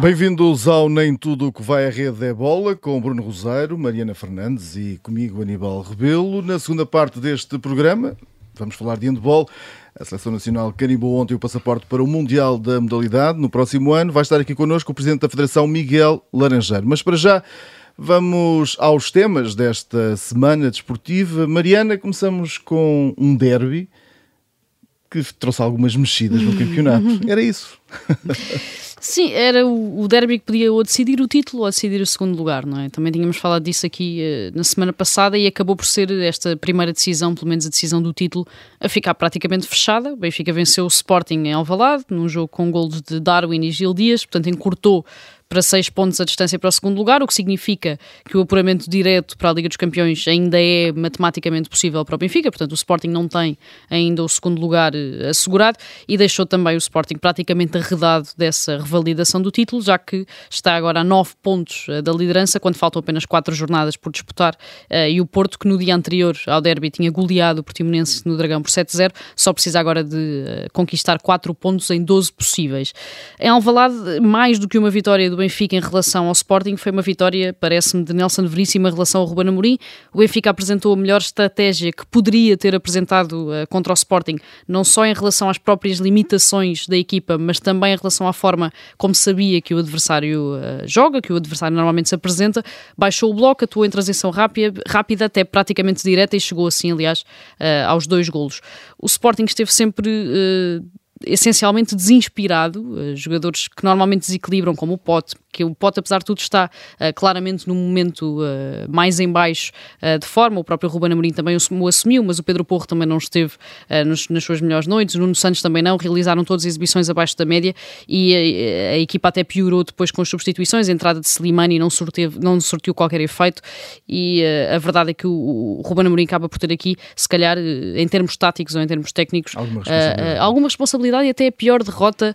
Bem-vindos ao Nem Tudo o que vai à rede é bola, com Bruno Rosário, Mariana Fernandes e comigo Aníbal Rebelo. Na segunda parte deste programa, vamos falar de handball. A Seleção Nacional carimbou ontem o passaporte para o Mundial da modalidade. No próximo ano vai estar aqui connosco o Presidente da Federação, Miguel Laranjeiro. Mas para já, vamos aos temas desta semana desportiva. Mariana, começamos com um derby que trouxe algumas mexidas no campeonato. Era isso. Sim, era o, derby que podia ou decidir o título ou decidir o segundo lugar, não é? Também tínhamos falado disso aqui uh, na semana passada e acabou por ser esta primeira decisão, pelo menos a decisão do título, a ficar praticamente fechada. O Benfica venceu o Sporting em Alvalade, num jogo com golos de Darwin e Gil Dias, portanto encurtou para seis pontos a distância para o segundo lugar, o que significa que o apuramento direto para a Liga dos Campeões ainda é matematicamente possível para o Benfica, portanto o Sporting não tem ainda o segundo lugar eh, assegurado e deixou também o Sporting praticamente arredado dessa revalidação do título, já que está agora a nove pontos eh, da liderança, quando faltam apenas quatro jornadas por disputar, eh, e o Porto, que no dia anterior ao derby tinha goleado o Portimonense no Dragão por 7-0, só precisa agora de conquistar quatro pontos em 12 possíveis. Em Alvalade, mais do que uma vitória do Benfica em relação ao Sporting foi uma vitória, parece-me, de Nelson Veríssimo em relação ao Ruben Amorim. O Benfica apresentou a melhor estratégia que poderia ter apresentado uh, contra o Sporting, não só em relação às próprias limitações da equipa, mas também em relação à forma como sabia que o adversário uh, joga, que o adversário normalmente se apresenta. Baixou o bloco, atuou em transição rápida, rápida até praticamente direta e chegou assim, aliás, uh, aos dois golos. O Sporting esteve sempre essencialmente desinspirado, uh, jogadores que normalmente desequilibram, como o Pote, que o Pote, apesar de tudo, está uh, claramente num momento uh, mais em baixo de forma, o próprio Ruben Amorim também o assumiu, mas o Pedro Porro também não esteve nos, nas suas melhores noites, o Nuno Santos também não, realizaram todas as exibições abaixo da média e a, a equipa até piorou depois com as substituições, a entrada de Slimani não, sorteve, não sortiu qualquer efeito e a verdade é que o, o Ruben Amorim acaba por ter aqui, se calhar, em termos táticos ou em termos técnicos, alguma responsabilidade, alguma responsabilidade e até a pior derrota,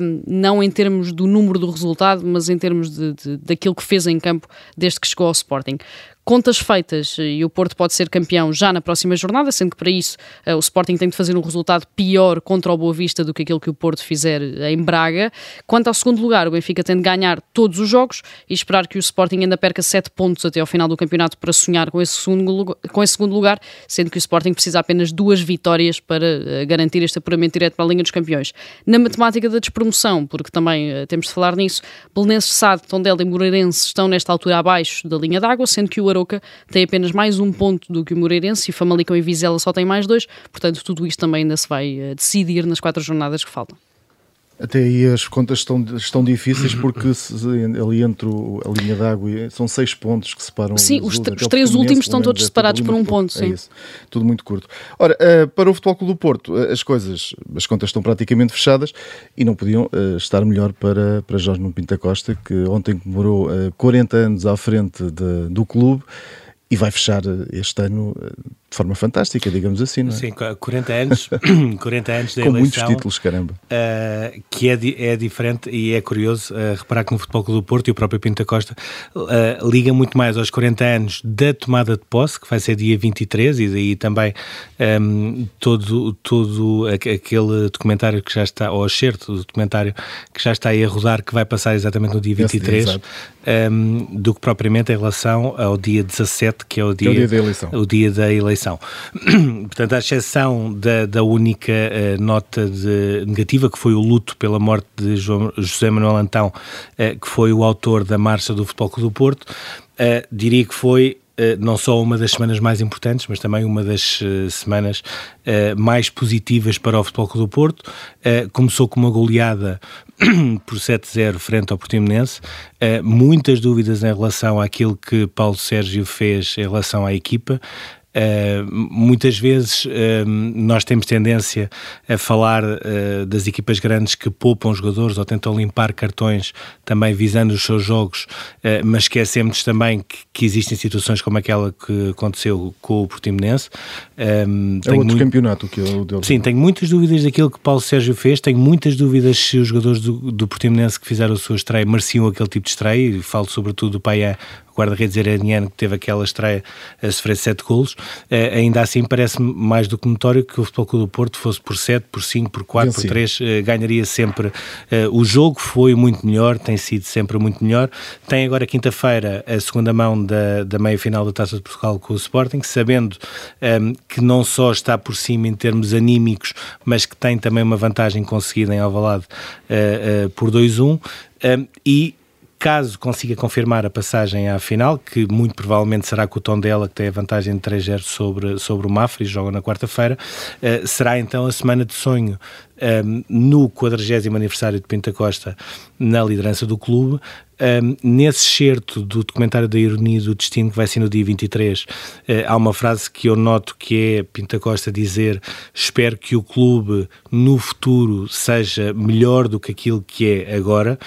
um, não em termos do número do resultado, mas em termos de, de, daquilo que fez em campo desde que chegou ao Sporting contas feitas e o Porto pode ser campeão já na próxima jornada, sendo que para isso uh, o Sporting tem de fazer um resultado pior contra o Boa Vista do que aquilo que o Porto fizer em Braga. Quanto ao segundo lugar, o Benfica tem de ganhar todos os jogos e esperar que o Sporting ainda perca 7 pontos até ao final do campeonato para sonhar com esse segundo, com esse segundo lugar, sendo que o Sporting precisa apenas duas vitórias para uh, garantir este apuramento direto para a linha dos campeões. Na matemática da despromoção, porque também temos de falar nisso, Belenenses, Sade, Tondela e Moreirense estão nesta altura abaixo da linha d'água, sendo que o Aroca tem apenas mais um ponto do que o Moreirense e Famalicão e Vizela só tem mais dois, portanto tudo isto também ainda se vai uh, decidir nas quatro jornadas que faltam. Até aí as contas estão, estão difíceis porque se, ali entre o, a linha d'água são seis pontos que separam Sim, os, os três últimos estão todos separados por um ponto. É sim. isso, tudo muito curto. Ora, uh, para o Futebol Clube do Porto, uh, as coisas, as contas estão praticamente fechadas e não podiam uh, estar melhor para, para Jorge Nuno Pinta Costa, que ontem comemorou 40 anos à frente de, do clube e vai fechar este ano de forma fantástica, digamos assim, não é? Sim, 40 anos, 40 anos da Com eleição. muitos títulos, caramba. Uh, que é, é diferente e é curioso uh, reparar que no Futebol Clube do Porto e o próprio Pinto Costa uh, liga muito mais aos 40 anos da tomada de posse, que vai ser dia 23, e daí também um, todo, todo aquele documentário que já está, ou excerto do documentário que já está aí a rodar, que vai passar exatamente no dia 23, dia, um, do que propriamente em relação ao dia 17, que é o dia, é o dia da eleição. O dia da eleição Portanto, à exceção da, da única uh, nota de, negativa, que foi o luto pela morte de João, José Manuel Antão, uh, que foi o autor da Marcha do Futebol Clube do Porto, uh, diria que foi não só uma das semanas mais importantes, mas também uma das semanas mais positivas para o Futebol Clube do Porto. começou com uma goleada por 7-0 frente ao Portimonense. muitas dúvidas em relação àquilo que Paulo Sérgio fez em relação à equipa. Uh, muitas vezes uh, nós temos tendência a falar uh, das equipas grandes que poupam jogadores ou tentam limpar cartões também visando os seus jogos, mas esquecemos também que, que, existem situações como aquela que aconteceu com o Portimonense. é outro muito... campeonato que é o dele. Sim, tenho muitas dúvidas daquilo que Paulo Sérgio fez, tenho muitas dúvidas se os jogadores do, do Portimonense que fizeram a sua estreia mereciam aquele tipo de estreia, e falo sobretudo do Paiá guarda-redes iraniano que teve aquela estreia a sofrer sete golos, uh, ainda assim parece-me mais do que notório que o Futebol Clube do Porto fosse por 7, por 5, por 4, por 3, uh, ganharia sempre uh, o jogo, foi muito melhor, tem sido sempre muito melhor. Tem agora quinta-feira a segunda mão da, da meia-final da Taça de Portugal com o Sporting, sabendo um, ehm, que não só está por cima em termos anímicos, mas que tem também uma vantagem conseguida em Alvalade por 2-1, um, ehm, e caso consiga confirmar a passagem à final, que muito provavelmente será com o tom dela, que tem a vantagem de 3-0 sobre, sobre o Mafra e joga na quarta-feira, uh, será então a semana de sonho um, ehm, no 40 aniversário de Pinta Costa na liderança do clube. Um, ehm, nesse certo do documentário da Ironia do Destino, que vai ser no dia 23, uh, eh, há uma frase que eu noto que é Pinta Costa dizer: Espero que o clube no futuro seja melhor do que aquilo que é agora.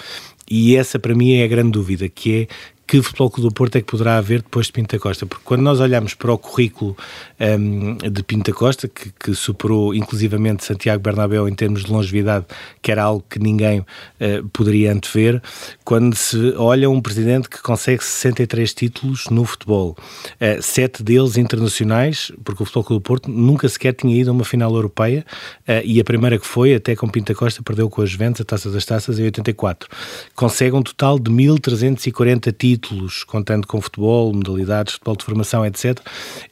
E essa para mim é a grande dúvida, que é que Futebol Clube do Porto é que poderá haver depois de Pinta Costa? Porque quando nós olhamos para o currículo um, de Pinta Costa, que, que, superou inclusivamente Santiago Bernabéu em termos de longevidade, que era algo que ninguém uh, poderia antever, quando se olha um presidente que consegue 63 títulos no futebol, uh, sete deles internacionais, porque o Futebol Clube do Porto nunca sequer tinha ido a uma final europeia uh, e a primeira que foi, até com Pinta Costa, perdeu com as Juventus a Taça das Taças em 84. Consegue um total de 1340 títulos títulos, contando com futebol, modalidades, futebol de formação, etc.,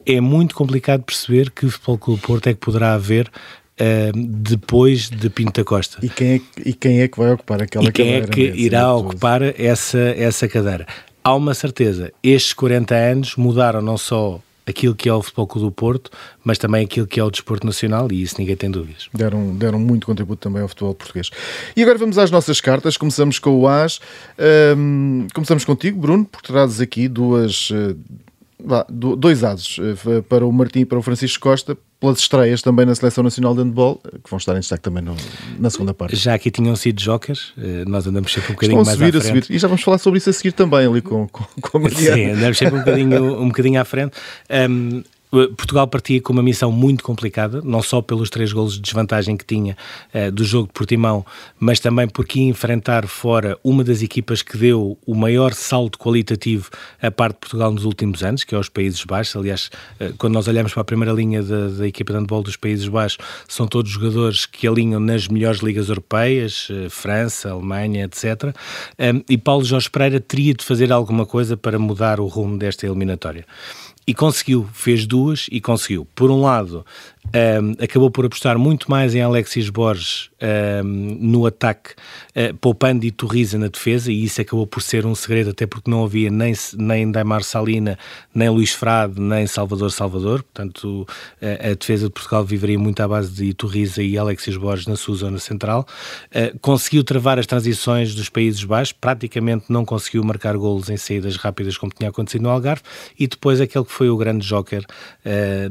é muito complicado perceber que Futebol Clube Porto é que poderá haver Uh, depois de Pinto da Costa. E quem, é, e quem é que vai ocupar aquela e quem é cadeira? quem é que irá ocupar essa, essa cadeira? Há uma certeza, estes 40 anos mudaram não só aquilo que é o Futebol Clube do Porto, mas também aquilo que é o desporto nacional e isso ninguém tem dúvidas. Deram, deram muito contributo também ao futebol português. E agora vamos às nossas cartas, começamos com o AS, um, começamos contigo Bruno, porque trazes aqui duas... Uh, dois ases uh, para o Martim e para o Francisco Costa, pelas estreias também na Seleção Nacional de Handball, que vão estar em destaque também no, na segunda parte. Já aqui tinham sido jokers, uh, nós andamos sempre um bocadinho Estão mais subir, à frente. A subir. E já vamos falar sobre isso a seguir também, ali com, com, com a Mariana. Sim, andamos sempre um bocadinho, um bocadinho à frente. Um, eh, Portugal partia com uma missão muito complicada, não só pelos três golos de desvantagem que tinha uh, do jogo de Portimão, mas também porque ia enfrentar fora uma das equipas que deu o maior salto qualitativo à parte de Portugal nos últimos anos, que é os Países Baixos. Aliás, uh, quando nós olhamos para a primeira linha da, da, equipa de handball dos Países Baixos, são todos jogadores que alinham nas melhores ligas europeias, uh, França, Alemanha, etc. Um, e Paulo Jorge Pereira teria de fazer alguma coisa para mudar o rumo desta eliminatória. E conseguiu, fez duas e conseguiu. Por um lado, um, acabou por apostar muito mais em Alexis Borges um, no ataque, uh, poupando e Torriza na defesa, e isso acabou por ser um segredo, até porque não havia nem, nem Daimar Salina, nem Luís Frade, nem Salvador Salvador, portanto uh, a defesa de Portugal viveria muito à base de Torriza e Alexis Borges na sua zona central. Uh, conseguiu travar as transições dos Países Baixos, praticamente não conseguiu marcar golos em saídas rápidas como tinha acontecido no Algarve, e depois aquele que foi o grande joker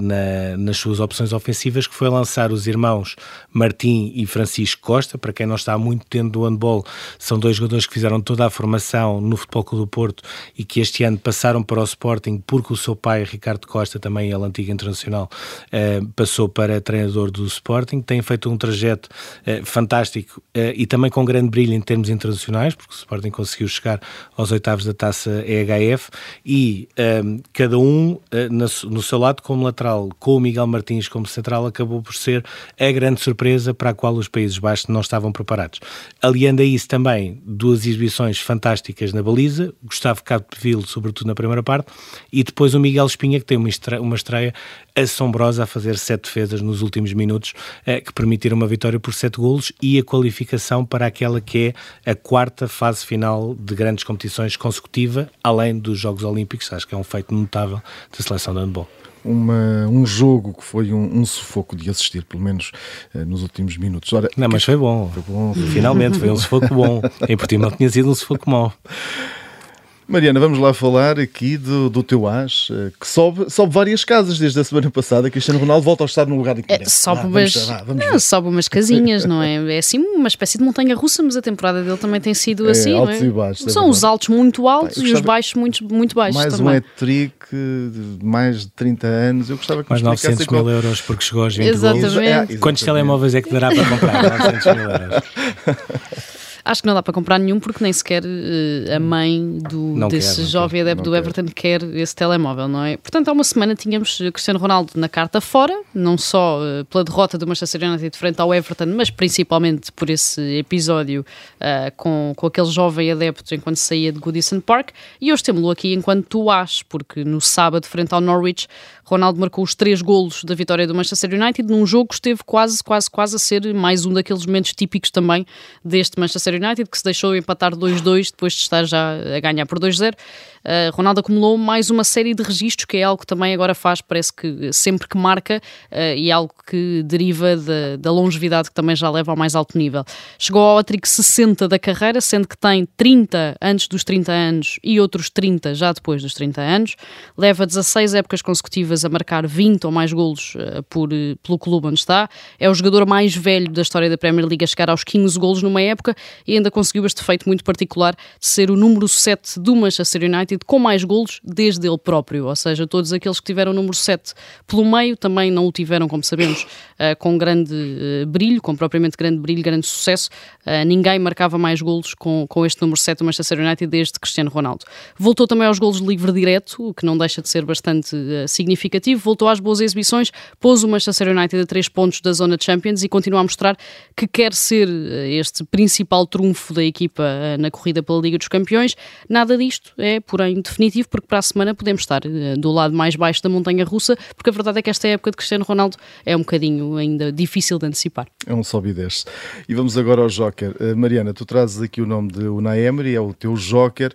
na, nas suas opções que foi lançar os irmãos Martim e Francisco Costa, para quem não está muito dentro do handball, são dois jogadores que fizeram toda a formação no Futebol Clube do Porto e que este ano passaram para o Sporting porque o seu pai, Ricardo Costa, também ele antigo internacional, eh, passou para treinador do Sporting, tem feito um trajeto eh, fantástico eh, e também com grande brilho em termos internacionais, porque o Sporting conseguiu chegar aos oitavos da taça EHF e cada um no seu lado como lateral, com o Miguel Martins como central acabou por ser a grande surpresa para a qual os Países Baixos não estavam preparados. Aliando a isso também duas exibições fantásticas na baliza, Gustavo Capdeville, sobretudo na primeira parte, e depois o Miguel Espinha, que tem uma estreia, uma estreia assombrosa a fazer sete defesas nos últimos minutos, eh, que permitiram uma vitória por sete golos e a qualificação para aquela que é a quarta fase final de grandes competições consecutiva, além dos Jogos Olímpicos. Acho que é um feito notável da seleção de handball uma, um jogo que foi um, um, sufoco de assistir, pelo menos uh, nos últimos minutos. Ora, não, mas foi bom. Foi bom. Finalmente foi um sufoco bom. Em Portimão tinha sido um sufoco mau. Mariana, vamos lá falar aqui do, do teu as, eh, que sobe, sobe várias casas desde a semana passada. Cristiano Ronaldo volta a estar no lugar de que é, sobe, umas, vamos, vamos não, sobe umas casinhas, não é? É assim uma espécie de montanha russa, mas a temporada dele também tem sido é, assim, altos não é? E baixos, é São os altos muito altos e os baixos muito, muito baixos mais também. Mais um hat-trick de mais de 30 anos. Eu gostava que Mais 900 mil qual... euros porque chegou aos 20 exatamente. gols. É, Quantos telemóveis é que dará para comprar? 900 mil euros. Acho que não dá para comprar nenhum porque nem sequer uh, a mãe do, desse quer, jovem adepto do Everton quer. quer esse telemóvel, não é? Portanto, há uma semana tínhamos Cristiano Ronaldo na carta fora, não só uh, pela derrota do Manchester United frente ao Everton, mas principalmente por esse episódio uh, com, com aquele jovem adepto enquanto saía de Goodison Park. E hoje temos-lo aqui enquanto tu achas, porque no sábado, frente ao Norwich, Ronaldo marcou os três golos da vitória do Manchester United num jogo que esteve quase, quase, quase a ser mais um daqueles momentos típicos também deste Manchester United, que se deixou empatar 2-2 depois de estar já a ganhar por 2-0. Uh, Ronaldo acumulou mais uma série de registros, que é algo que também agora faz, parece que sempre que marca, uh, e algo que deriva de, da longevidade que também já leva ao mais alto nível. Chegou ao Otric 60 da carreira, sendo que tem 30 antes dos 30 anos e outros 30 já depois dos 30 anos. Leva 16 épocas consecutivas a marcar 20 ou mais golos uh, por, pelo clube onde está. É o jogador mais velho da história da Premier League a chegar aos 15 golos numa época e ainda conseguiu este feito muito particular de ser o número 7 do Manchester United Com mais golos desde ele próprio, ou seja, todos aqueles que tiveram o número 7 pelo meio também não o tiveram, como sabemos, uh, com grande uh, brilho, com propriamente grande brilho, grande sucesso. Uh, ninguém marcava mais golos com, com este número 7 do Manchester United desde Cristiano Ronaldo. Voltou também aos golos de livre direto, o que não deixa de ser bastante significativo. Voltou às boas exibições, pôs o Manchester United a 3 pontos da zona Champions e continua a mostrar que quer ser este principal trunfo da equipa na corrida pela Liga dos Campeões. Nada disto é por porém definitivo, porque para a semana podemos estar uh, do lado mais baixo da montanha russa, porque a verdade é que esta época de Cristiano Ronaldo é um bocadinho ainda difícil de antecipar. É um sobe e desce. E vamos agora ao Joker. Uh, Mariana, tu trazes aqui o nome de Unai Emery, é o teu Joker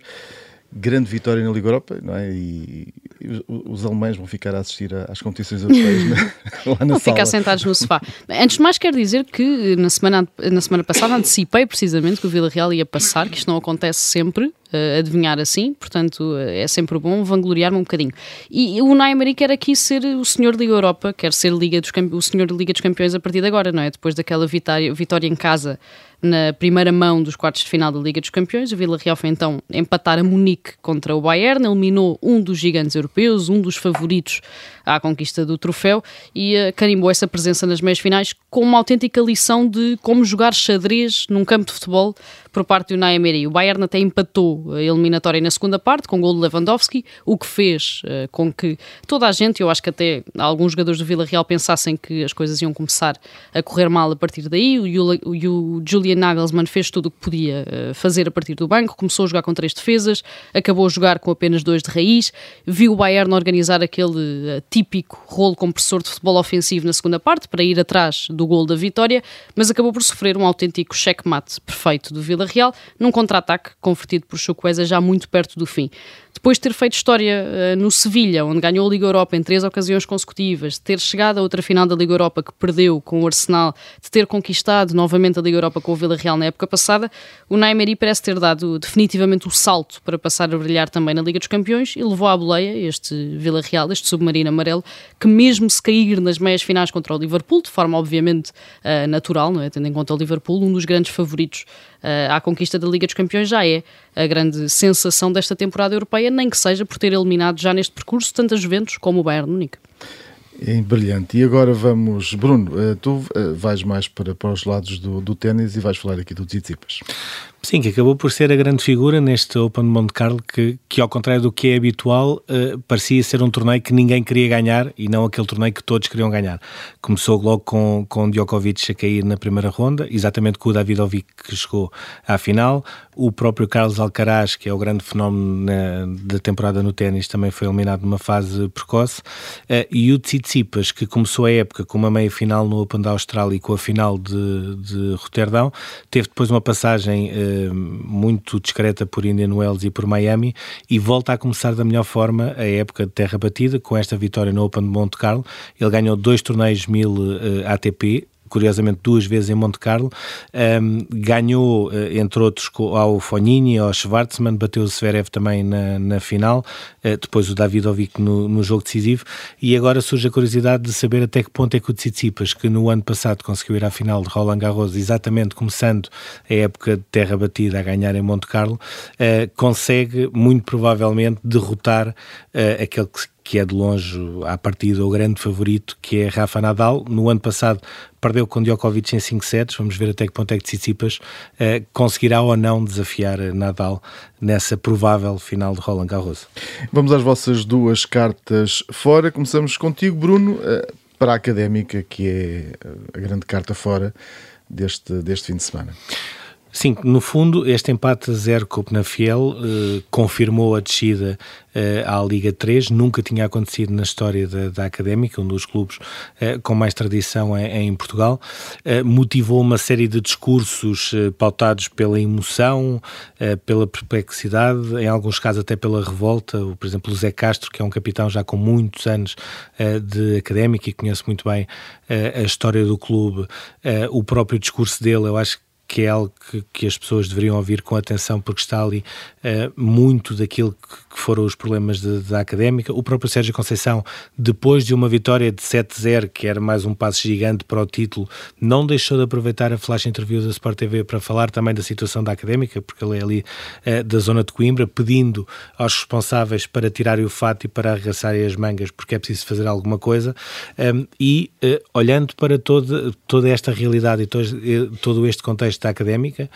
grande vitória na Liga Europa, não é? E, os, alemães vão ficar a assistir às competições europeias na, lá na vão sala. ficar sentados no sofá. Antes de mais, quero dizer que na semana, na semana passada antecipei precisamente que o Vila Real ia passar, que isto não acontece sempre, uh, adivinhar assim, portanto uh, é sempre bom vangloriar-me um bocadinho. E, o Neymar quer aqui ser o senhor da Europa, quer ser Liga dos o senhor da Liga dos Campeões a partir de agora, não é? Depois daquela vitória, vitória em casa na primeira mão dos quartos de final da Liga dos Campeões. O Vila Real foi então empatar a Munique contra o Bayern, eliminou um dos gigantes europeus, um dos favoritos à conquista do troféu e uh, carimbou essa presença nas meias finais com uma autêntica lição de como jogar xadrez num campo de futebol por parte do Unai Emery. O Bayern até empatou a eliminatória na segunda parte com o gol de Lewandowski, o que fez uh, com que toda a gente, eu acho que até alguns jogadores do Vila Real pensassem que as coisas iam começar a correr mal a partir daí. O, o, o Julian Nagelsmann fez tudo o que podia uh, fazer a partir do banco, começou a jogar com três defesas, acabou a jogar com apenas dois de raiz, viu o Bayern organizar aquele uh, típico rolo compressor de futebol ofensivo na segunda parte para ir atrás do gol da vitória, mas acabou por sofrer um autêntico checkmate perfeito do Vila Real num contra-ataque convertido por Chukwueze já muito perto do fim. Depois de ter feito história uh, no Sevilha, onde ganhou a Liga Europa em três ocasiões consecutivas, de ter chegado à outra final da Liga Europa que perdeu com o Arsenal, de ter conquistado novamente a Liga Europa com o Vila Real na época passada, o Naimeri parece ter dado definitivamente o salto para passar a brilhar também na Liga dos Campeões e levou à boleia este Vila Real, este submarino amarelo, que mesmo se cair nas meias finais contra o Liverpool, de forma obviamente uh, natural, não é? tendo em conta o Liverpool, um dos grandes favoritos uh, à conquista da Liga dos Campeões já é a grande sensação desta temporada europeia, nem que seja por ter eliminado já neste percurso tantas Juventus como o Bayern Munique. É brilhante. E agora vamos, Bruno, eh, tu eh, vais mais para, para os lados do, do ténis e vais falar aqui do Tsitsipas. Sim, que acabou por ser a grande figura neste Open de Monte Carlo, que, que ao contrário do que é habitual, uh, parecia ser um torneio que ninguém queria ganhar e não aquele torneio que todos queriam ganhar. Começou logo com, com Djokovic a cair na primeira ronda, exatamente com o Davidovic que chegou à final. O próprio Carlos Alcaraz, que é o grande fenómeno na, da temporada no ténis, também foi eliminado numa fase precoce. Uh, e o Tsitsipas, que começou a época com uma meia final no Open da Austrália e com a final de, de Roterdão, teve depois uma passagem uh, muito discreta por Indian Wells e por Miami e volta a começar da melhor forma a época de terra batida com esta vitória no Open de Monte Carlo. Ele ganhou dois torneios 1000 uh, ATP, curiosamente duas vezes em Monte Carlo, um, ganhou, eh, entre outros, ao Fognini, ao Schwartzman, bateu o Zverev também na, na final, uh, depois o Davidovic no, no jogo decisivo, e agora surge a curiosidade de saber até que ponto é que o Tsitsipas, que no ano passado conseguiu ir à final de Roland Garros, exatamente começando a época de terra batida a ganhar em Monte Carlo, uh, consegue, muito provavelmente, derrotar uh, aquele que que é de longe à partida o grande favorito, que é Rafa Nadal. No ano passado perdeu com Djokovic em 5 sets, vamos ver até que ponto é que Tsitsipas uh, conseguirá ou não desafiar Nadal nessa provável final de Roland Garros. Vamos às vossas duas cartas fora, começamos contigo Bruno, uh, para a Académica, que é a grande carta fora deste, deste fim de semana. Sim, no fundo, este empate zero com o Penafiel eh, confirmou a descida eh, à Liga 3, nunca tinha acontecido na história da, da Académica, um dos clubes eh, com mais tradição em, em Portugal, motivou uma série de discursos pautados pela emoção, pela perplexidade, em alguns casos até pela revolta, por exemplo, o Zé Castro, que é um capitão já com muitos anos de Académica e conhece muito bem a história do clube, o próprio discurso dele, eu acho que que é algo que, que, as pessoas deveriam ouvir com atenção, porque está ali muito daquilo que, foram os problemas de, da académica. O próprio Sérgio Conceição, depois de uma vitória de 7-0, que era mais um passo gigante para o título, não deixou de aproveitar a flash interview da Sport TV para falar também da situação da académica, porque ele é ali uh, da zona de Coimbra, pedindo aos responsáveis para tirarem o fato e para arregaçarem as mangas, porque é preciso fazer alguma coisa. Um, e uh, olhando para toda, toda esta realidade e todo, todo este contexto da académica,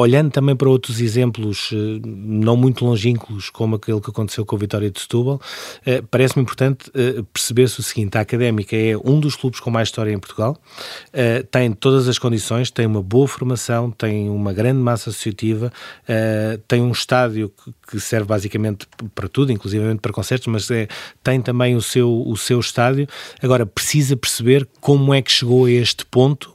olhando também para outros exemplos eh, não muito longínquos, como aquele que aconteceu com a Vitória de Setúbal, eh, parece-me importante eh, perceber-se o seguinte: a Académica é um dos clubes com mais história em Portugal, tem todas as condições, tem uma boa formação, tem uma grande massa associativa, tem um estádio que serve basicamente para tudo, inclusive para concertos, mas é, tem também o seu, o seu estádio. Agora, precisa perceber como é que chegou a este ponto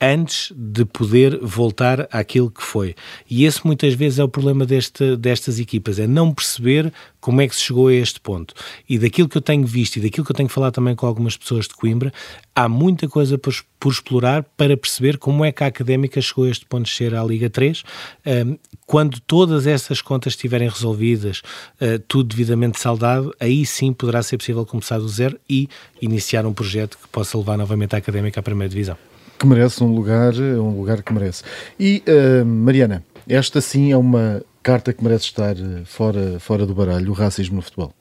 antes de poder voltar àquilo que foi. E esse muitas vezes é o problema deste, destas equipas, é não perceber como é que se chegou a este ponto. E daquilo que eu tenho visto e daquilo que eu tenho falado também com algumas pessoas de Coimbra, há muita coisa por, por explorar para perceber como é que a Académica chegou a este ponto de ser à Liga 3. Um, quando todas essas contas estiverem resolvidas, uh, tudo devidamente saldado, aí sim poderá ser possível começar do zero e iniciar um projeto que possa levar novamente a Académica à primeira divisão que merece um lugar, um lugar que merece. E uh, Mariana, esta sim é uma carta que merece estar eh, fora, fora do baralho, o racismo no futebol.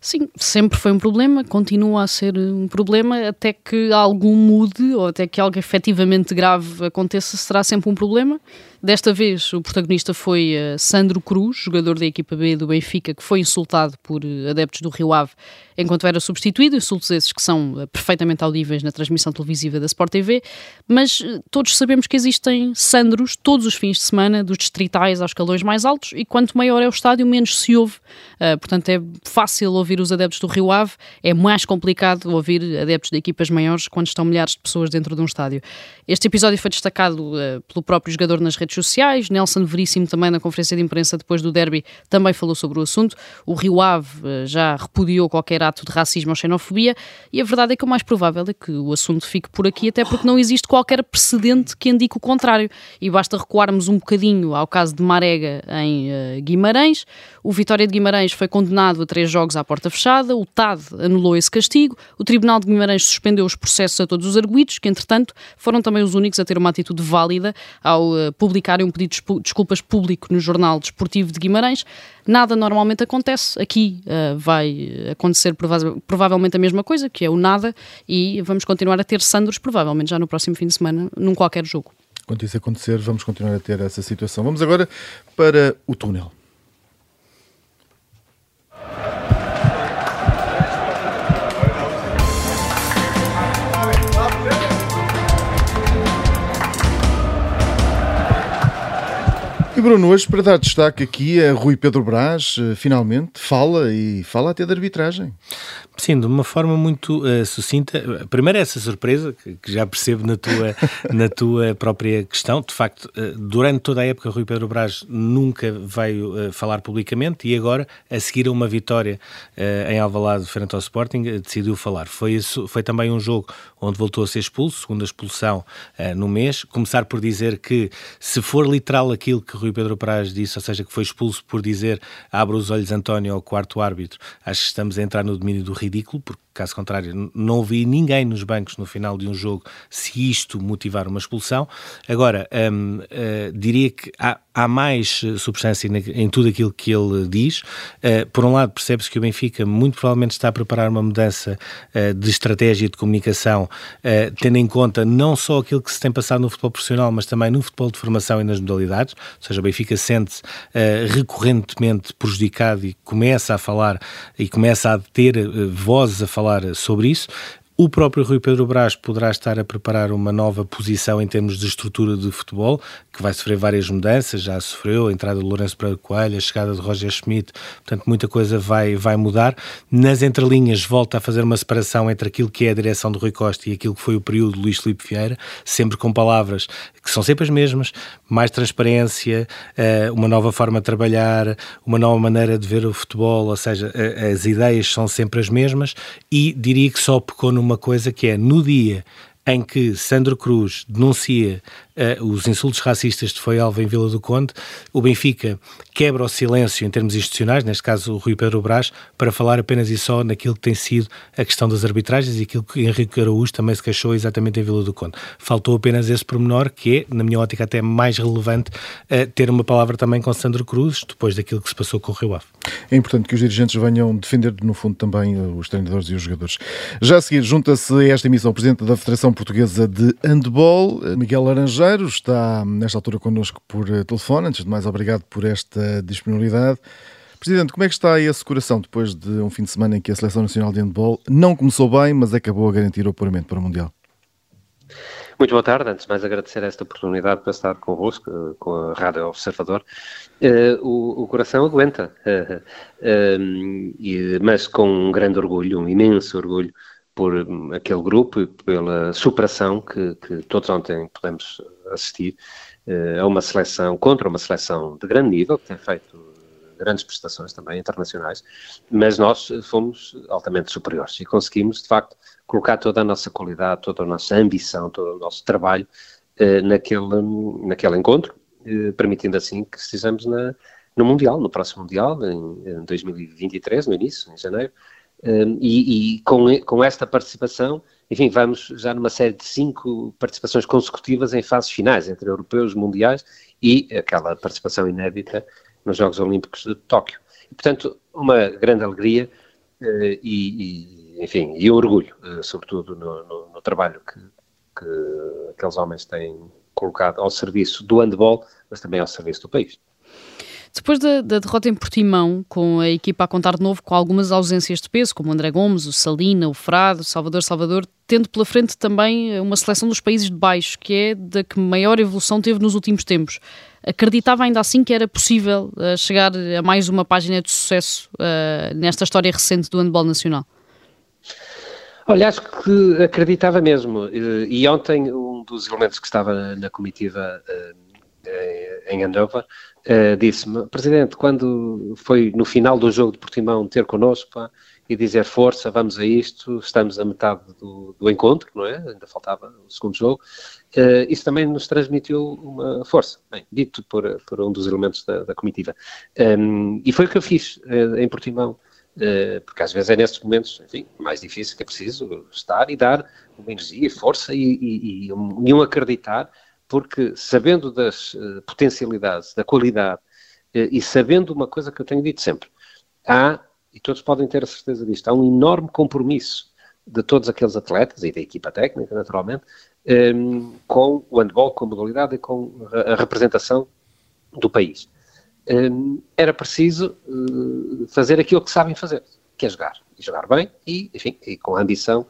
Sim, sempre foi um problema, continua a ser um problema, até que algo mude ou até que algo efetivamente grave aconteça, será sempre um problema. Desta vez, o protagonista foi uh, Sandro Cruz, jogador da equipa B do Benfica, que foi insultado por uh, adeptos do Rio Ave enquanto era substituído, insultos esses que são uh, perfeitamente audíveis na transmissão televisiva da Sport TV, mas todos sabemos que existem Sandros todos os fins de semana, dos distritais aos calões mais altos, e quanto maior é o estádio, menos se ouve. portanto, é fácil ouvir os adeptos do Rio Ave, é mais complicado ouvir adeptos de equipas maiores quando estão milhares de pessoas dentro de um estádio. Este episódio foi destacado pelo próprio jogador nas redes redes sociais. Nelson Veríssimo, também na conferência de imprensa depois do derby, também falou sobre o assunto. O Rio Ave eh, já repudiou qualquer ato de racismo ou xenofobia e a verdade é que o mais provável é que o assunto fique por aqui, até porque não existe qualquer precedente que indique o contrário. E basta recuarmos um bocadinho ao caso de Marega em uh, Guimarães. O Vitória de Guimarães foi condenado a três jogos à porta fechada, o TAD anulou esse castigo, o Tribunal de Guimarães suspendeu os processos a todos os arguídos, que entretanto foram também os únicos a ter uma atitude válida ao uh, publicarem um pedido de desculpas público no Jornal Desportivo de Guimarães. Nada normalmente acontece, aqui uh, vai acontecer prova provavelmente a mesma coisa, que é o nada, e vamos continuar a ter Sandros provavelmente já no próximo fim de semana, num qualquer jogo. Quando isso acontecer, vamos continuar a ter essa situação. Vamos agora para o túnel. E Bruno, hoje para dar destaque aqui a Rui Pedro Brás, eh, finalmente, fala e fala até de arbitragem. Sim, de uma forma muito uh, sucinta. Primeiro essa surpresa, que, que, já percebo na tua, na tua própria questão. De facto, uh, durante toda a época, Rui Pedro Brás nunca veio uh, falar publicamente e agora, a seguir a uma vitória em Alvalade frente ao Sporting, decidiu falar. Foi, isso, foi também um jogo onde voltou a ser expulso, segunda expulsão no mês. Começar por dizer que, se for literal aquilo que Rui Pedro Brás disse, ou seja, que foi expulso por dizer abre os olhos António ao quarto árbitro, acho que estamos a entrar no domínio do ridículo, porque caso contrário não vi ninguém nos bancos no final de um jogo se isto motivar uma expulsão. Agora, um, uh, eh, diria que há, há mais substância em tudo aquilo que ele diz. Uh, por um lado, percebe-se que o Benfica muito provavelmente está a preparar uma mudança uh, de estratégia de comunicação, tendo em conta não só aquilo que se tem passado no futebol profissional, mas também no futebol de formação e nas modalidades. Ou seja, o Benfica sente-se recorrentemente prejudicado e começa a falar e começa a ter vozes a falar sobre isso. O próprio Rui Pedro Brás poderá estar a preparar uma nova posição em termos de estrutura de futebol, que vai sofrer várias mudanças, já sofreu a entrada de Lourenço Pereira Coelho, a chegada de Roger Schmidt, portanto muita coisa vai, vai mudar. Nas entrelinhas volta a fazer uma separação entre aquilo que é a direção do Rui Costa e aquilo que foi o período de Luís Filipe Vieira, sempre com palavras que são sempre as mesmas, mais transparência, eh, uma nova forma de trabalhar, uma nova maneira de ver o futebol, ou seja, as ideias são sempre as mesmas. E diria que só pecou numa uma coisa que é no dia em que Sandro Cruz denuncia uh, os insultos racistas de Foi Alva em Vila do Conde, o Benfica quebra o silêncio em termos institucionais, neste caso o Rui Pedro Brás, para falar apenas e só naquilo que tem sido a questão das arbitragens e aquilo que Henrique Araújo também se queixou exatamente em Vila do Conde. Faltou apenas esse pormenor, que é, na minha ótica, até mais relevante, uh, ter uma palavra também com Sandro Cruz, depois daquilo que se passou com o Rio Ave. É importante que os dirigentes venham defender, no fundo, também os treinadores e os jogadores. Já a seguir, junta-se a esta emissão o Presidente da Federação Portuguesa de Handball, Miguel Laranjeiro, está nesta altura connosco por eh, telefone. Antes de mais, obrigado por esta disponibilidade. Presidente, como é que está esse coração depois de um fim de semana em que a Seleção Nacional de Handball não começou bem, mas acabou a garantir o apuramento para o Mundial? Muito boa tarde. Antes de mais, agradecer esta oportunidade para estar convosco, eh, com a Rádio Observador. Uh, o, o, coração aguenta, uh, uh, mas com um grande orgulho, um imenso orgulho por hum, aquele grupo e pela superação que, que todos ontem podemos assistir uh, a uma seleção, contra uma seleção de grande nível, que tem feito grandes prestações também internacionais, mas nós fomos altamente superiores e conseguimos, de facto, colocar toda a nossa qualidade, toda a nossa ambição, todo o nosso trabalho uh, naquele, naquele encontro, uh, permitindo assim que estejamos na, no Mundial, no próximo Mundial, em 2023, no início, em janeiro, e, e com, com esta participação enfim, vamos já numa série de cinco participações consecutivas em fases finais, entre europeus, mundiais e aquela participação inédita nos Jogos Olímpicos de Tóquio. E, portanto, uma grande alegria uh, e, e, enfim, e um orgulho, uh, sobretudo no, no, no trabalho que, que aqueles homens têm colocado ao serviço do handball, mas também ao serviço do país. Depois da, da, derrota em Portimão, com a equipa a contar de novo com algumas ausências de peso, como o André Gomes, o Salina, o Frado, o Salvador Salvador, tendo pela frente também uma seleção dos países de baixo, que é da que maior evolução teve nos últimos tempos. Acreditava ainda assim que era possível uh, chegar a mais uma página de sucesso uh, nesta história recente do handball nacional? Olha, acho que acreditava mesmo. E ontem um dos elementos que estava na comitiva em Andover uh, disse-me, Presidente, quando foi no final do jogo de Portimão ter connosco pá, e dizer força, vamos a isto, estamos a metade do, do encontro, não é? Ainda faltava o segundo jogo. Uh, isso também nos transmitiu uma força, bem, dito por, por um dos elementos da, da comitiva. Um, e foi o que eu fiz em Portimão. Porque às vezes é nesses momentos, enfim, mais difícil que é preciso estar e dar uma energia, força e, e, e, um, e um acreditar porque sabendo das uh, potencialidades, da qualidade, uh, e sabendo uma coisa que eu tenho dito sempre, há, e todos podem ter a certeza disto, há um enorme compromisso de todos aqueles atletas e da equipa técnica, naturalmente, um, ehm, com o handball, com a modalidade e com a, representação do país. Um, ehm, era preciso uh, fazer aquilo que sabem fazer, que é jogar. E jogar bem e, enfim, e com a ambição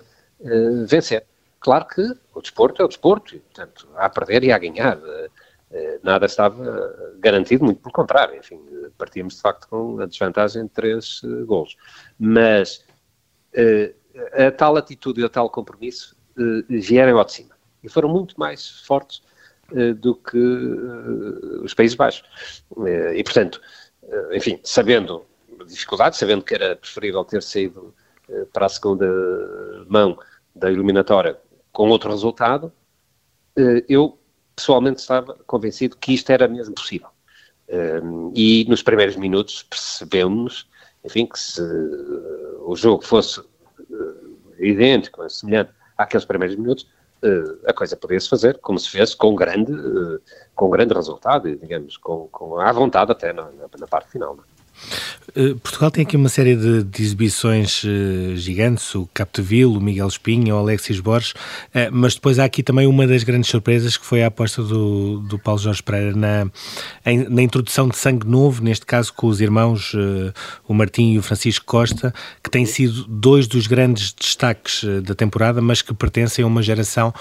vencer. Claro que o desporto é o desporto, portanto, há a perder e há a ganhar. Eh, eh, nada estava garantido, muito pelo contrário. Enfim, partíamos de facto com a desvantagem de três uh, golos. Mas a tal atitude e a tal compromisso vieram ao de cima. E foram muito mais fortes do que os Países Baixos. e, portanto, enfim, sabendo dificuldades, sabendo que era preferível ter saído para a segunda mão da eliminatória com outro resultado, eh, eu pessoalmente estava convencido que isto era mesmo possível. Eh, e nos primeiros minutos percebemos, enfim, que se o jogo fosse idêntico, semelhante àqueles primeiros minutos, a coisa podia-se fazer, como se fez, com grande, com grande resultado, digamos, com, com à vontade até na, na parte final. Não? É? Eh, Portugal tem aqui uma série de, de exibições uh, gigantes, o Capdeville, o Miguel Espinha, o Alexis Borges, uh, mas depois há aqui também uma das grandes surpresas que foi a aposta do, do Paulo Jorge Pereira na, na introdução de sangue novo, neste caso com os irmãos, o Martim e o Francisco Costa, que têm sido dois dos grandes destaques da temporada, mas que pertencem a uma geração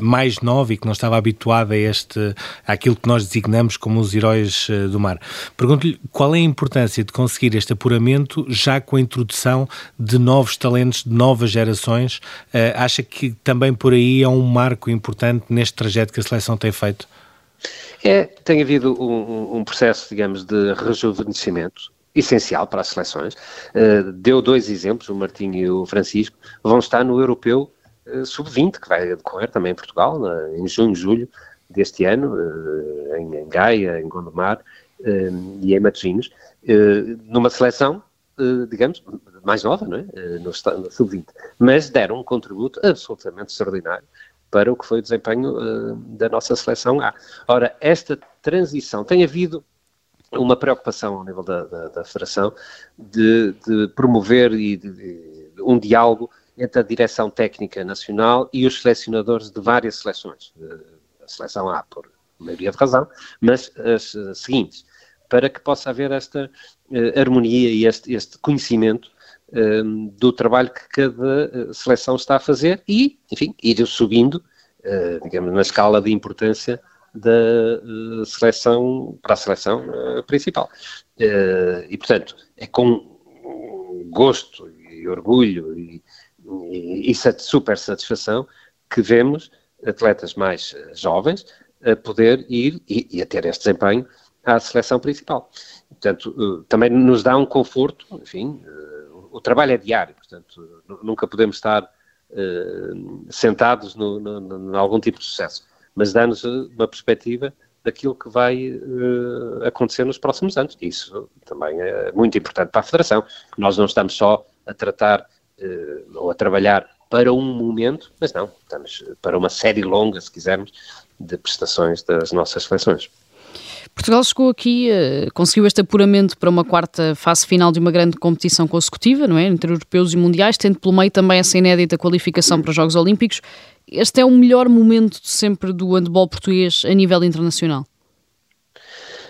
mais nova e que não estava habituada a este, àquilo que nós designamos como os heróis do mar. Pergunto-lhe qual é a importância de conseguir este apuramento já com a introdução de novos talentos, de novas gerações. Uh, acha que também por aí é um marco importante neste trajeto que a seleção tem feito? É, tem havido um, um processo, digamos, de rejuvenescimento essencial para as seleções. Uh, deu dois exemplos, o Martinho e o Francisco, vão estar no Europeu uh, Sub-20, que vai decorrer também em Portugal, na, em junho, julho deste ano, em Gaia, em Gondomar e em Matosinhos. Eh, numa seleção, eh, digamos, mais nova, não é? Eh, no, no sub-20, mas deram um contributo absolutamente extraordinário para o que foi o desempenho da nossa seleção A. Ora, esta transição tem havido uma preocupação ao nível da, da, da Federação de, de promover e de, de, um diálogo entre a direção técnica nacional e os selecionadores de várias seleções. A seleção A, por maioria de razão, mas as seguintes para que possa haver esta uh, harmonia e este, este conhecimento uh, do trabalho que cada eh, seleção está a fazer e, enfim, ir subindo, uh, digamos, na escala de importância da seleção para a seleção principal. e, portanto, é com gosto e orgulho e, e, e super satisfação que vemos atletas mais jovens a poder ir e, e a ter este desempenho à seleção principal. Portanto, eh, também nos dá um conforto, enfim, eh, o trabalho é diário, portanto, nunca podemos estar eh, sentados no, algum tipo de sucesso, mas dá-nos uma perspectiva daquilo que vai acontecer nos próximos anos. Isso também é muito importante para a Federação. Nós não estamos só a tratar ou a trabalhar para um momento, mas não, estamos para uma série longa, se quisermos, de prestações das nossas seleções. Portugal chegou aqui, uh, conseguiu este apuramento para uma quarta fase final de uma grande competição consecutiva, não é? Entre europeus e mundiais, tendo pelo meio também essa inédita qualificação para os Jogos Olímpicos. Este é o melhor momento sempre do handball português a nível internacional?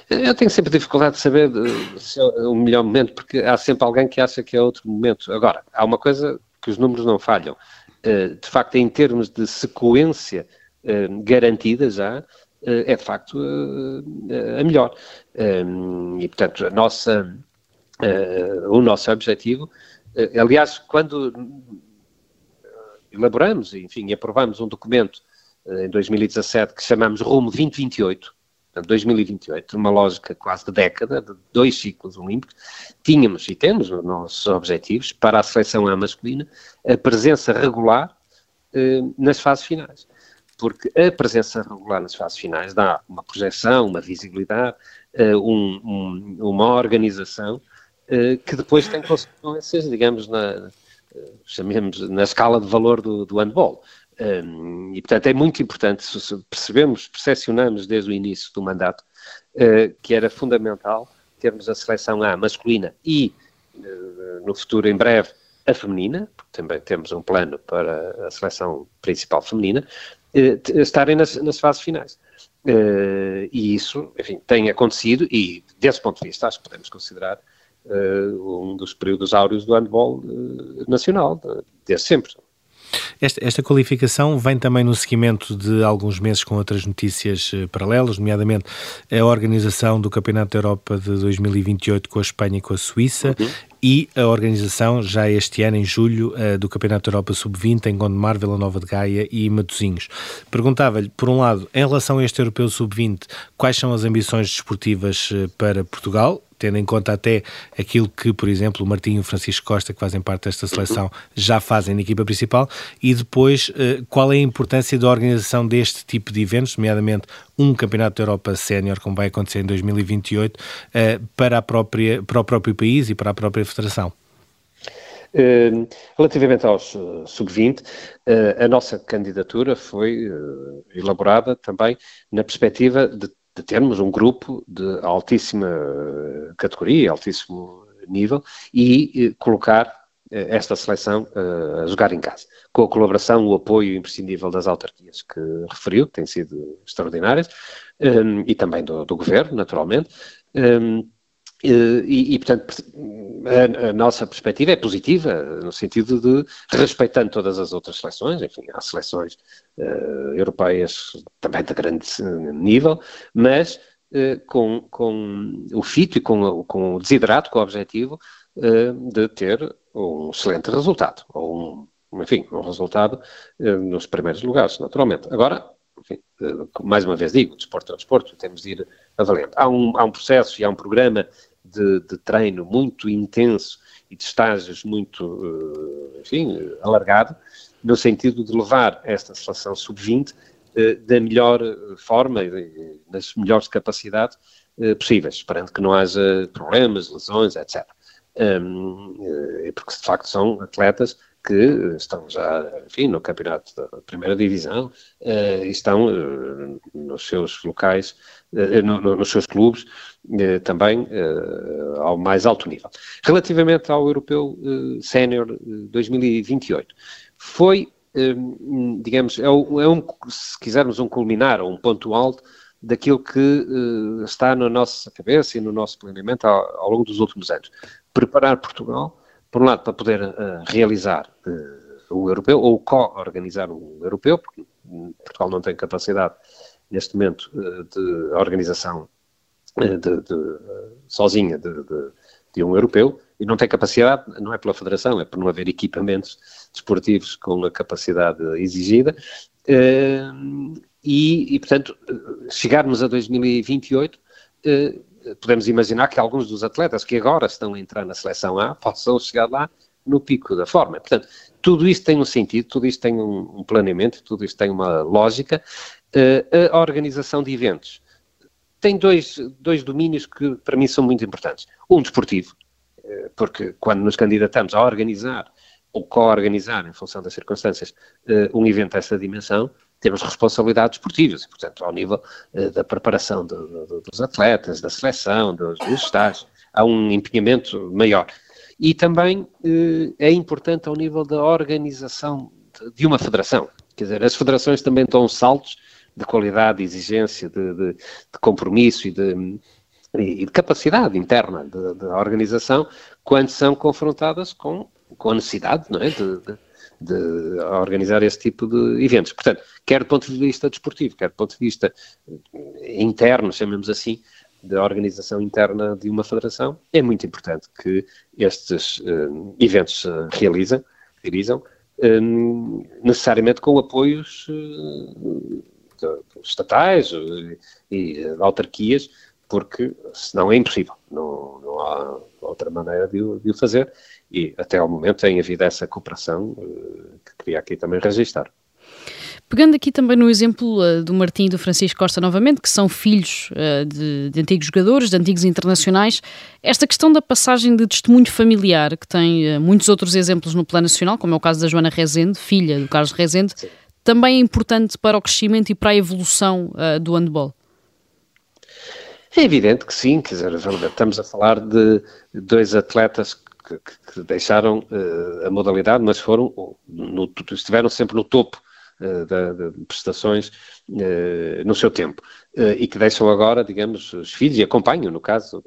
Eu tenho sempre dificuldade de saber se é o melhor momento, porque há sempre alguém que acha que é outro momento. Agora, há uma coisa que os números não falham. Eh, de facto, em termos de sequência eh, garantida já, eh, é de facto eh, a melhor. Ehm, e, portanto, a nossa, eh, o nosso objetivo, aliás, quando elaboramos, enfim, aprovamos um documento em 2017 que chamamos Rumo 2028, 2028, uma lógica quase de década, de dois ciclos olímpicos, tínhamos e temos os nossos objetivos para a seleção A masculina a presença regular eh, nas fases finais porque a presença regular nas fases finais dá uma projeção, uma visibilidade, uh, um, um, uma organização uh, que depois tem consequências, digamos, na, uh, chamemos, na escala de valor do, do handball. Um, e, portanto, é muito importante, percebemos, percepcionamos desde o início do mandato, que era fundamental termos a seleção A masculina e, no futuro, em breve, a feminina, porque também temos um plano para a seleção principal feminina, estarem nas, nas fases finais. Uh, e isso, enfim, tem acontecido e, desse ponto de vista, acho que podemos considerar uh, um dos períodos áureos do handball uh, nacional, desde sempre. Esta, esta, qualificação vem também no seguimento de alguns meses com outras notícias paralelas, nomeadamente a organização do Campeonato da Europa de 2028 com a Espanha e com a Suíça uhum e a organização, já este ano, em julho, uh, do Campeonato da Europa Sub-20 em Gondomar, Vila Nova de Gaia e Matosinhos. Perguntava-lhe, por um lado, em relação a este Europeu Sub-20, quais são as ambições desportivas uh, para Portugal? Tendo em conta até aquilo que, por exemplo, o Martinho e o Francisco Costa, que fazem parte desta seleção, já fazem na equipa principal, e depois eh, qual é a importância da organização deste tipo de eventos, nomeadamente um Campeonato da Europa Sénior, como vai acontecer em 2028, eh, para, a própria, para o próprio país e para a própria federação? Relativamente aos sub-20, a nossa candidatura foi elaborada também na perspectiva de, de termos um grupo de altíssima categoria, altíssimo nível e colocar esta seleção a jogar em casa. Com a colaboração, o apoio imprescindível das autarquias que referiu, que têm sido extraordinárias, e também do, do, governo, naturalmente. E, e, portanto, a, a, nossa perspectiva é positiva, no sentido de, respeitando todas as outras seleções, enfim, há seleções uh, europeias também de grande nível, mas uh, com, com o fito e com, com o desidrato, com o objetivo uh, de ter um excelente resultado, ou um, enfim, um resultado nos primeiros lugares, naturalmente. Agora, enfim, mais uma vez digo, desporto é desporto, temos de ir avaliando. Há um, há um processo e há um programa de, de treino muito intenso e de estágios muito, uh, enfim, alargado, no sentido de levar esta seleção sub-20 da melhor forma e nas melhores capacidades possíveis, esperando que não haja problemas, lesões, etc um, eh, porque de facto são atletas que estão já, enfim, no campeonato da primeira divisão uh, estão uh, nos seus locais, uh, no, no, nos seus clubes, também ao mais alto nível. Relativamente ao Europeu Sénior 2028, foi, um, digamos, é, um, é um, se quisermos um culminar ou um ponto alto daquilo que está na nossa cabeça e no nosso planeamento ao, ao longo dos últimos anos preparar Portugal, por um lado, para poder uh, realizar uh, o europeu, ou co-organizar o europeu, porque Portugal não tem capacidade, neste momento, uh, de organização de, de, sozinha de, de, um europeu, e não tem capacidade, não é pela Federação, é por não haver equipamentos desportivos com a capacidade exigida. E, e, portanto, chegarmos a 2028 podemos imaginar que alguns dos atletas que agora estão a entrar na seleção A possam chegar lá no pico da forma. Portanto, tudo isto tem um sentido, tudo isto tem um, planeamento, tudo isto tem uma lógica. Uh, a organização de eventos tem dois, dois domínios que para mim são muito importantes. Um desportivo, uh, porque quando nos candidatamos a organizar ou co-organizar, em função das circunstâncias, uh, um evento dessa dimensão, temos responsabilidades esportivas, e, portanto, ao nível uh, da preparação do, do, dos atletas, da seleção, dos, dos estágios, há um empenhamento maior. E também uh, é importante ao nível da organização de, de, uma federação. Quer dizer, as federações também dão saltos de qualidade, de exigência, de, de, de compromisso e de, e de capacidade interna da organização quando são confrontadas com, com a necessidade não é? de, de, de organizar esse tipo de eventos. Portanto, quer do ponto de vista desportivo, quer do ponto de vista interno, chamemos assim, da organização interna de uma federação, é muito importante que estes uh, eventos uh, realizam, realizam um, necessariamente com apoios uh, estatais e autarquias, porque senão é impossível, não, não há outra maneira de, de o fazer e até ao momento tem havido essa cooperação que queria aqui também registrar. Pegando aqui também no exemplo uh, do Martim e do Francisco Costa novamente, que são filhos uh, de, de, antigos jogadores, de antigos internacionais, esta questão da passagem de testemunho familiar, que tem uh, muitos outros exemplos no plano nacional, como é o caso da Joana Rezende, filha do Carlos Rezende, Sim. também é importante para o crescimento e para a evolução do handball. É evidente que sim, quer dizer, estamos a falar de dois atletas que, que deixaram uh, a modalidade, mas foram, no, estiveram sempre no topo uh, da, de prestações uh, no seu tempo. E que deixam agora, digamos, os filhos, e acompanham, no caso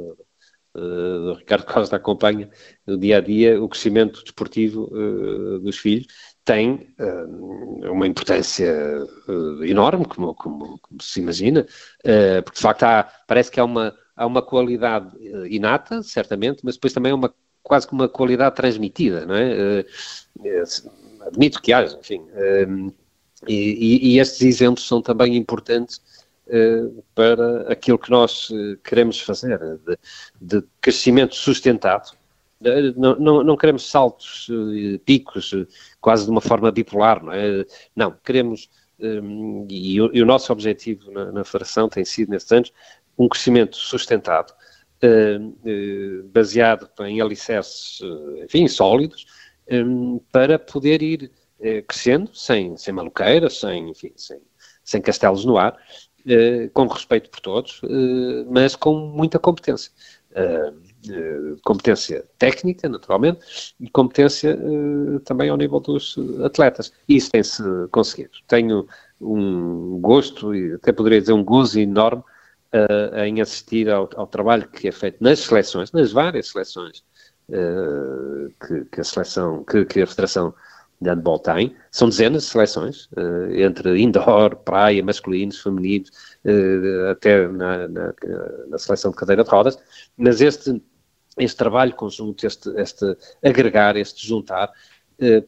do Ricardo Costa, acompanha no dia a dia o crescimento desportivo dos filhos, tem uma importância enorme, como, como, como, se imagina, porque de facto há, parece que há uma, há uma qualidade inata, certamente, mas depois também há uma quase como uma qualidade transmitida, não é? Eh, eh, admito que haja, enfim. Eh, e, estes exemplos são também importantes para aquilo que nós queremos fazer, de, crescimento sustentado. Não, não, não, queremos saltos, picos, quase de uma forma bipolar, não é? Não, queremos, e, o, nosso objetivo na, na Federação tem sido, nestes anos, um crescimento sustentado, baseado em alicerces, uh, enfim, sólidos, para poder ir crescendo sem, sem maluqueiras, sem, enfim, sem, sem castelos no ar, com respeito por todos, mas com muita competência. competência técnica, naturalmente, e competência também ao nível dos atletas. Isso tem-se conseguido. Tenho um gosto, e até poderia dizer um gozo enorme, uh, em assistir ao, ao, trabalho que é feito nas seleções, nas várias seleções uh, que, que, a seleção, que, que, a Federação de Handball tem. São dezenas de seleções, uh, entre indoor, praia, masculinos, femininos, até na, na, na, seleção de cadeira de rodas, mas este, este trabalho conjunto, este, este agregar, este juntar,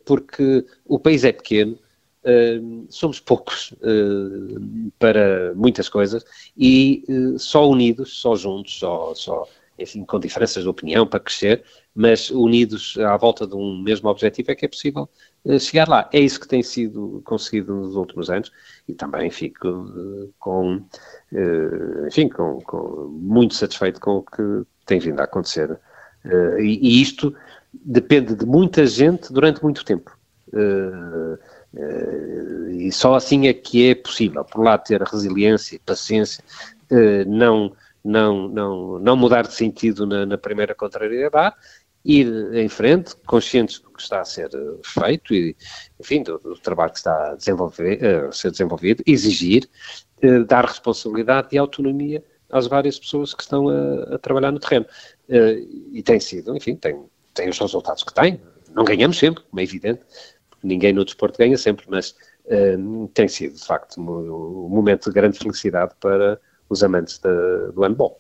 porque o país é pequeno, Uh, somos poucos uh, para muitas coisas e uh, só unidos, só juntos, só, só enfim, com diferenças de opinião para crescer, mas unidos à volta de um mesmo objetivo é que é possível chegar lá. É isso que tem sido conseguido nos últimos anos e também fico com, enfim, com, com, muito satisfeito com o que tem vindo a acontecer. E, e, isto depende de muita gente durante muito tempo. Uh, e só assim é que é possível, por lá ter resiliência e paciência, uh, não, não, não, não mudar de sentido na, na, primeira contrariedade, ir em frente, conscientes do que está a ser feito e, enfim, do, do trabalho que está a, desenvolver, a ser desenvolvido, exigir, dar responsabilidade e autonomia às várias pessoas que estão a, a trabalhar no terreno. e tem sido, enfim, tem, tem os resultados que tem. Não ganhamos sempre, como é evidente, ninguém no desporto ganha sempre, mas uh, tem sido, de facto, um, um, momento de grande felicidade para os amantes de, do handball.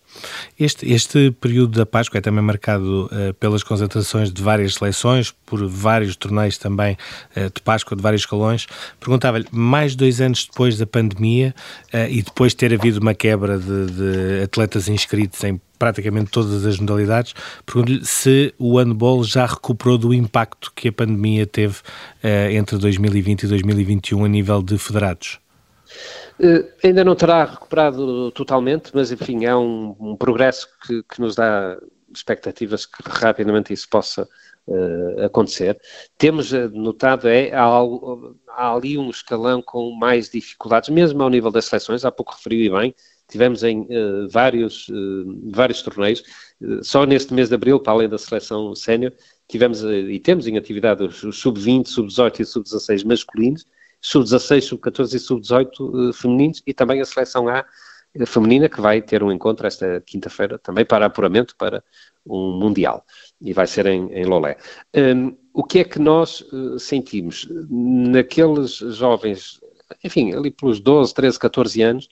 Este, este período da Páscoa é também marcado uh, pelas concentrações de várias seleções, por vários torneios também uh, de Páscoa, de vários escalões. Perguntava-lhe, mais dois anos depois da pandemia uh, e depois de ter havido uma quebra de, de atletas inscritos em praticamente todas as modalidades, pergunto-lhe se o handball já recuperou do impacto que a pandemia teve entre 2020 e 2021 a nível de federados. Uh, ainda não terá recuperado totalmente, mas enfim, é um, um progresso que, que, nos dá expectativas que rapidamente isso possa uh, acontecer. Temos uh, notado, é, há, há, ali um escalão com mais dificuldades, mesmo ao nível das seleções, há pouco referi e bem, tivemos em vários, vários torneios, só neste mês de abril, para além da seleção sénior, tivemos e temos em atividade os, os sub-20, sub-18 e sub-16 masculinos, sub-16, sub-14 e sub-18 eh, femininos e também a seleção A eh, feminina que vai ter um encontro esta quinta-feira também para apuramento para um Mundial e vai ser em, em Lolé. Um, o que é que nós uh, sentimos? Naqueles jovens, enfim, ali pelos 12, 13, 14 anos,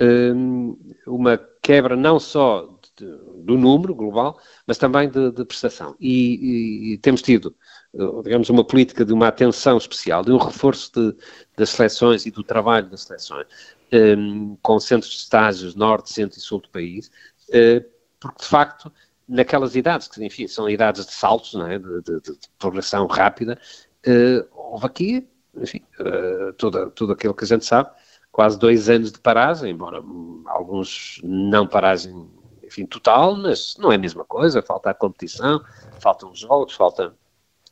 um, uma quebra não só de, do número global, mas também de, de prestação. E, e, e, temos tido digamos, uma política de uma atenção especial, de um reforço de, das seleções e do trabalho das seleções, um, com centros de estágios norte, centro e sul do país, uh, porque de facto, naquelas idades, que enfim, são idades de saltos, é? de, de, de, progressão rápida, uh, houve aqui, enfim, uh, tudo, tudo aquilo que a gente sabe, quase dois anos de paragem, embora alguns não paragem, enfim, total, mas não é a mesma coisa, falta a competição, faltam os jogos, falta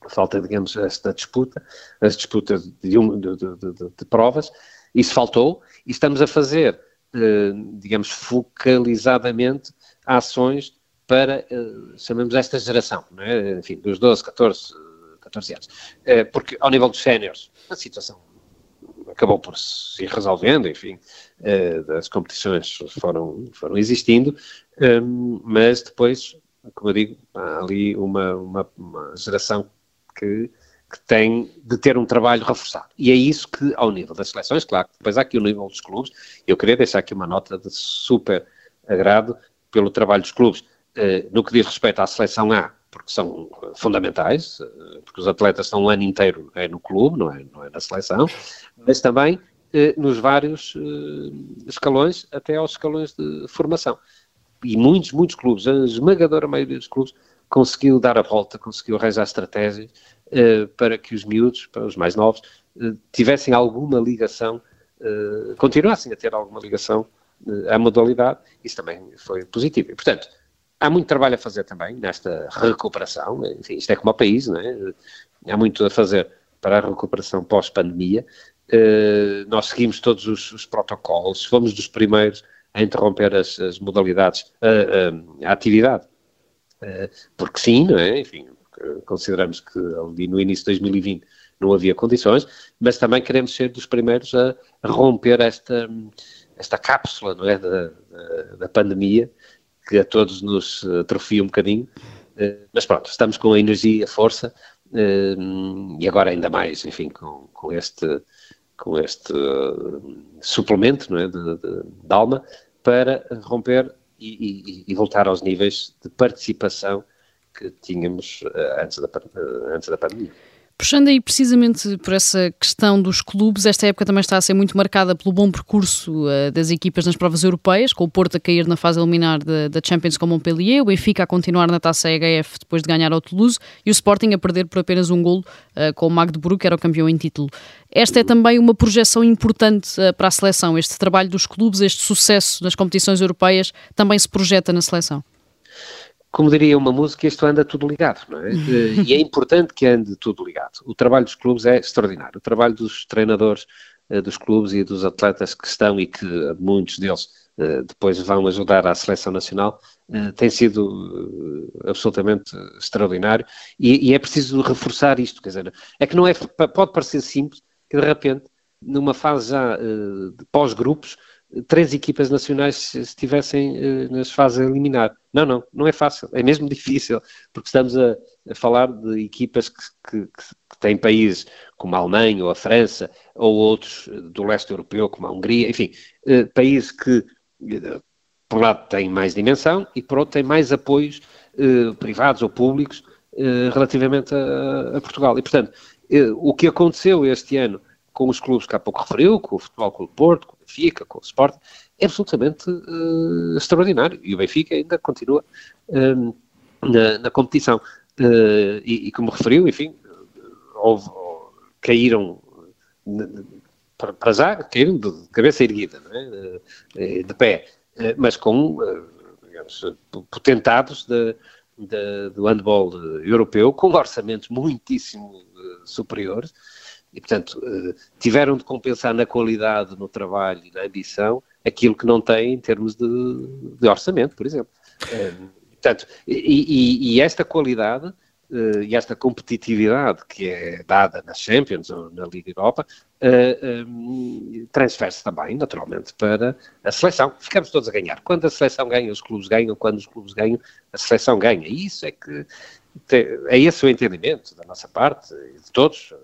falta, digamos, esta disputa, as disputas de, um, de, de, de, provas, isso faltou, e estamos a fazer, eh, digamos, focalizadamente ações para, eh, chamamos esta geração, é? enfim, dos 12, 14, 14 anos. Eh, porque ao nível dos séniores, a situação acabou por se ir resolvendo, enfim, as competições foram, foram existindo, mas depois, como eu digo, há ali uma, uma, uma geração que, que tem de ter um trabalho reforçado. E é isso que, ao nível das seleções, claro, depois há aqui o nível dos clubes, eu queria deixar aqui uma nota de super agrado pelo trabalho dos clubes. Uh, no que diz respeito à seleção A, porque são fundamentais, uh, porque os atletas estão um ano inteiro é no clube, não é, não é na seleção, mas também nos vários escalões, até aos escalões de formação. E muitos, muitos clubes, a esmagadora maioria dos clubes, conseguiu dar a volta, conseguiu arranjar estratégias uh, para que os miúdos, para os mais novos, uh, tivessem alguma ligação, uh, continuassem a ter alguma ligação à modalidade. Isso também foi positivo. E, portanto, há muito trabalho a fazer também nesta recuperação. Enfim, isto é como o país, não é? há muito a fazer para a recuperação pós-pandemia. Nós seguimos todos os, os, protocolos, fomos dos primeiros a interromper as, as modalidades, uh, a atividade. Porque sim, não é? Enfim, consideramos que ali no início de 2020 não havia condições, mas também queremos ser dos primeiros a, romper esta, esta cápsula não é, da, da, pandemia, que a todos nos atrofia um bocadinho, mas pronto, estamos com a energia, a força, e agora ainda mais, enfim, com, com este, com este suplemento não é, de, de, de alma, para romper e, e, e voltar aos níveis de participação que tínhamos uh, antes, da, uh, antes da pandemia. Puxando aí precisamente por essa questão dos clubes, esta época também está a ser muito marcada pelo bom percurso uh, das equipas nas provas europeias, com o Porto a cair na fase eliminar da Champions com o Montpellier, o Benfica a continuar na taça EHF depois de ganhar ao Toulouse e o Sporting a perder por apenas um golo uh, com o Magdeburg, que era o campeão em título. Esta é também uma projeção importante uh, para a seleção. Este trabalho dos clubes, este sucesso nas competições europeias, também se projeta na seleção como diria uma música, isto anda tudo ligado, não é? e é importante que ande tudo ligado. O trabalho dos clubes é extraordinário. O trabalho dos treinadores eh, dos clubes e dos atletas que estão e que muitos deles eh, depois vão ajudar à seleção nacional eh, tem sido absolutamente extraordinário e, e, é preciso reforçar isto, quer dizer, é que não é, pode parecer simples que de repente, numa fase já de pós-grupos, três equipas nacionais estivessem uh, nas fases a eliminar. Não, não, não é fácil, é mesmo difícil, porque estamos a, a falar de equipas que, que, que, têm países como a Alemanha ou a França, ou outros do leste europeu, como a Hungria, enfim, uh, países que, por um lado, têm mais dimensão e, por outro, têm mais apoios privados ou públicos relativamente a, a, Portugal. E, portanto, o que aconteceu este ano com os clubes que há pouco referiu, com o Futebol Clube Porto, com o Benfica, com o Sport, é absolutamente uh, extraordinário. E o Benfica ainda continua uh, na, na, competição. Uh, e, e, como referiu, enfim, houve, caíram para, para já, caíram de cabeça erguida, é? de pé, mas com digamos, potentados de, de, do handball europeu, com orçamentos muitíssimo superiores, e, portanto, eh, tiveram de compensar na qualidade, no trabalho e na ambição aquilo que não têm em termos de, de orçamento, por exemplo. Eh, portanto, e, e, esta qualidade eh, e esta competitividade que é dada nas Champions ou na Liga Europa transfere-se também, naturalmente, para a seleção. Ficamos todos a ganhar. Quando a seleção ganha, os clubes ganham. Quando os clubes ganham, a seleção ganha. E isso é que é esse o entendimento da nossa parte, de todos,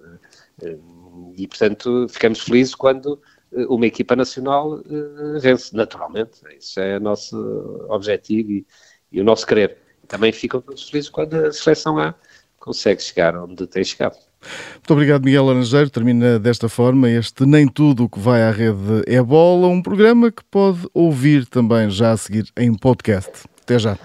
e, portanto, ficamos felizes quando eh, uma equipa nacional eh, vence, naturalmente. Isso é o nosso objetivo e, e o nosso querer. Também ficam todos felizes quando a seleção A consegue chegar onde tem chegado. Muito obrigado, Miguel Laranjeiro. Termina desta forma este Nem Tudo o que vai à rede é bola, um programa que pode ouvir também já a seguir em podcast. Até já.